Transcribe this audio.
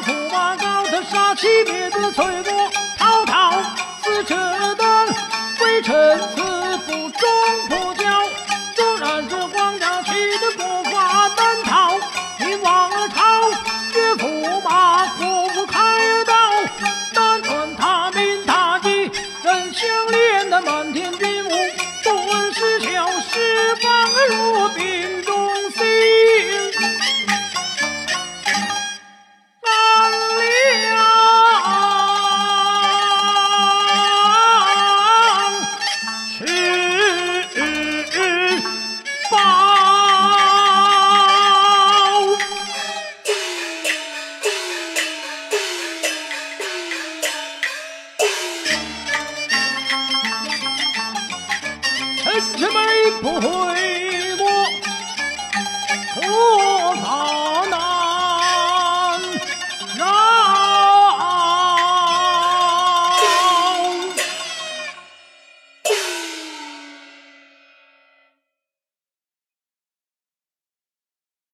不驸马高的杀气灭的翠过。因为不会。